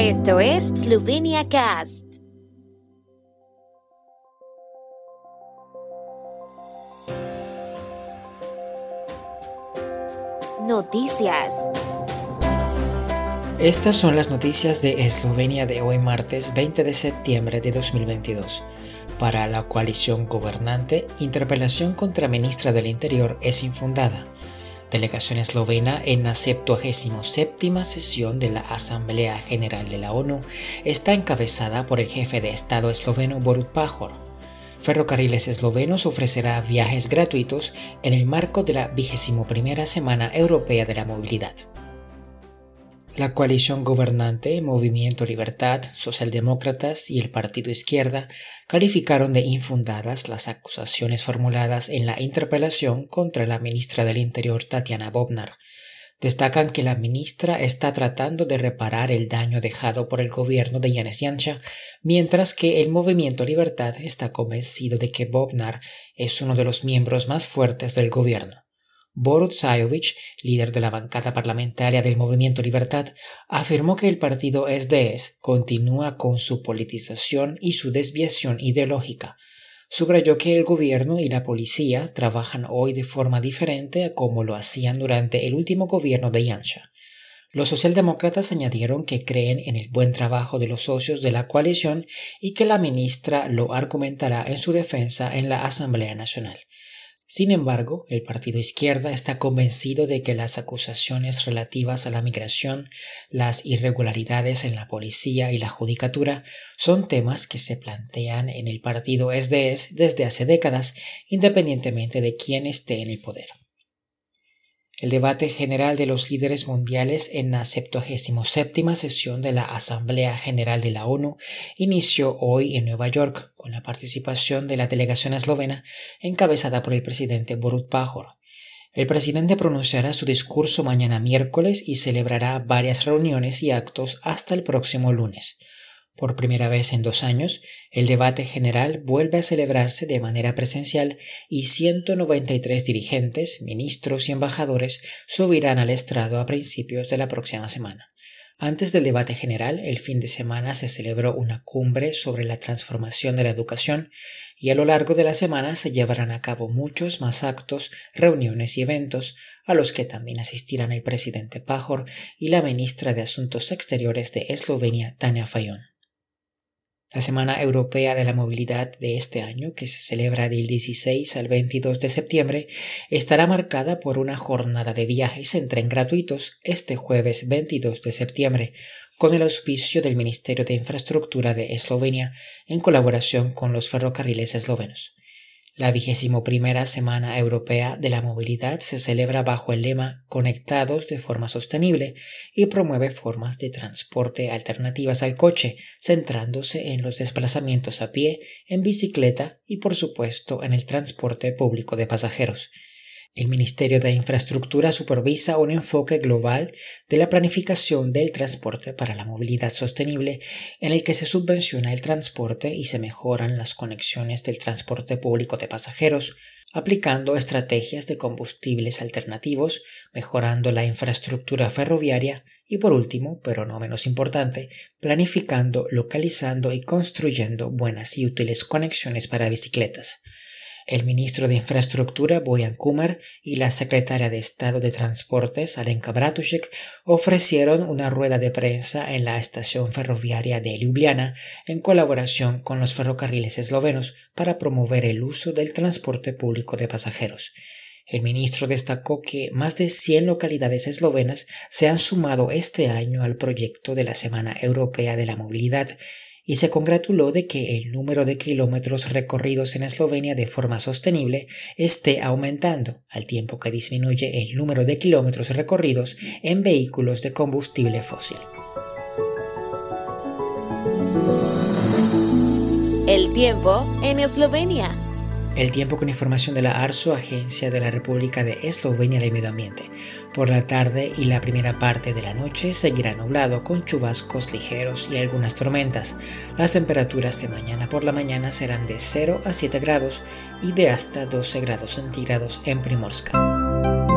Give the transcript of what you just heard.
Esto es Slovenia Cast. Noticias. Estas son las noticias de Eslovenia de hoy martes 20 de septiembre de 2022. Para la coalición gobernante, interpelación contra ministra del Interior es infundada. Delegación eslovena en la 77 sesión de la Asamblea General de la ONU está encabezada por el jefe de Estado esloveno Borut Pajor. Ferrocarriles Eslovenos ofrecerá viajes gratuitos en el marco de la 21 Semana Europea de la Movilidad. La coalición gobernante, Movimiento Libertad, Socialdemócratas y el Partido Izquierda calificaron de infundadas las acusaciones formuladas en la interpelación contra la ministra del Interior Tatiana Bobnar, Destacan que la ministra está tratando de reparar el daño dejado por el gobierno de Yanis Yancha, mientras que el Movimiento Libertad está convencido de que Bobnar es uno de los miembros más fuertes del gobierno. Borut Zajovic, líder de la bancada parlamentaria del Movimiento Libertad, afirmó que el partido SDS continúa con su politización y su desviación ideológica, Subrayó que el gobierno y la policía trabajan hoy de forma diferente a como lo hacían durante el último gobierno de Yansha. Los socialdemócratas añadieron que creen en el buen trabajo de los socios de la coalición y que la ministra lo argumentará en su defensa en la Asamblea Nacional. Sin embargo, el Partido Izquierda está convencido de que las acusaciones relativas a la migración, las irregularidades en la policía y la judicatura son temas que se plantean en el partido SDS desde hace décadas, independientemente de quién esté en el poder. El debate general de los líderes mundiales en la 77 sesión de la Asamblea General de la ONU inició hoy en Nueva York con la participación de la delegación eslovena encabezada por el presidente Borut Pajor. El presidente pronunciará su discurso mañana miércoles y celebrará varias reuniones y actos hasta el próximo lunes. Por primera vez en dos años, el debate general vuelve a celebrarse de manera presencial y 193 dirigentes, ministros y embajadores subirán al estrado a principios de la próxima semana. Antes del debate general, el fin de semana se celebró una cumbre sobre la transformación de la educación y a lo largo de la semana se llevarán a cabo muchos más actos, reuniones y eventos a los que también asistirán el presidente Pajor y la ministra de Asuntos Exteriores de Eslovenia, Tania Fayón. La Semana Europea de la Movilidad de este año, que se celebra del 16 al 22 de septiembre, estará marcada por una jornada de viajes en tren gratuitos este jueves 22 de septiembre, con el auspicio del Ministerio de Infraestructura de Eslovenia en colaboración con los ferrocarriles eslovenos. La vigésimo primera Semana Europea de la Movilidad se celebra bajo el lema Conectados de forma sostenible y promueve formas de transporte alternativas al coche, centrándose en los desplazamientos a pie, en bicicleta y por supuesto en el transporte público de pasajeros. El Ministerio de Infraestructura supervisa un enfoque global de la planificación del transporte para la movilidad sostenible en el que se subvenciona el transporte y se mejoran las conexiones del transporte público de pasajeros, aplicando estrategias de combustibles alternativos, mejorando la infraestructura ferroviaria y por último, pero no menos importante, planificando, localizando y construyendo buenas y útiles conexiones para bicicletas. El ministro de Infraestructura Boyan Kumar y la secretaria de Estado de Transportes Alenka Bratušek ofrecieron una rueda de prensa en la estación ferroviaria de Ljubljana en colaboración con los ferrocarriles eslovenos para promover el uso del transporte público de pasajeros. El ministro destacó que más de 100 localidades eslovenas se han sumado este año al proyecto de la Semana Europea de la Movilidad y se congratuló de que el número de kilómetros recorridos en Eslovenia de forma sostenible esté aumentando, al tiempo que disminuye el número de kilómetros recorridos en vehículos de combustible fósil. El tiempo en Eslovenia. El tiempo con información de la ARSO, Agencia de la República de Eslovenia de Medio Ambiente. Por la tarde y la primera parte de la noche seguirá nublado con chubascos ligeros y algunas tormentas. Las temperaturas de mañana por la mañana serán de 0 a 7 grados y de hasta 12 grados centígrados en Primorska.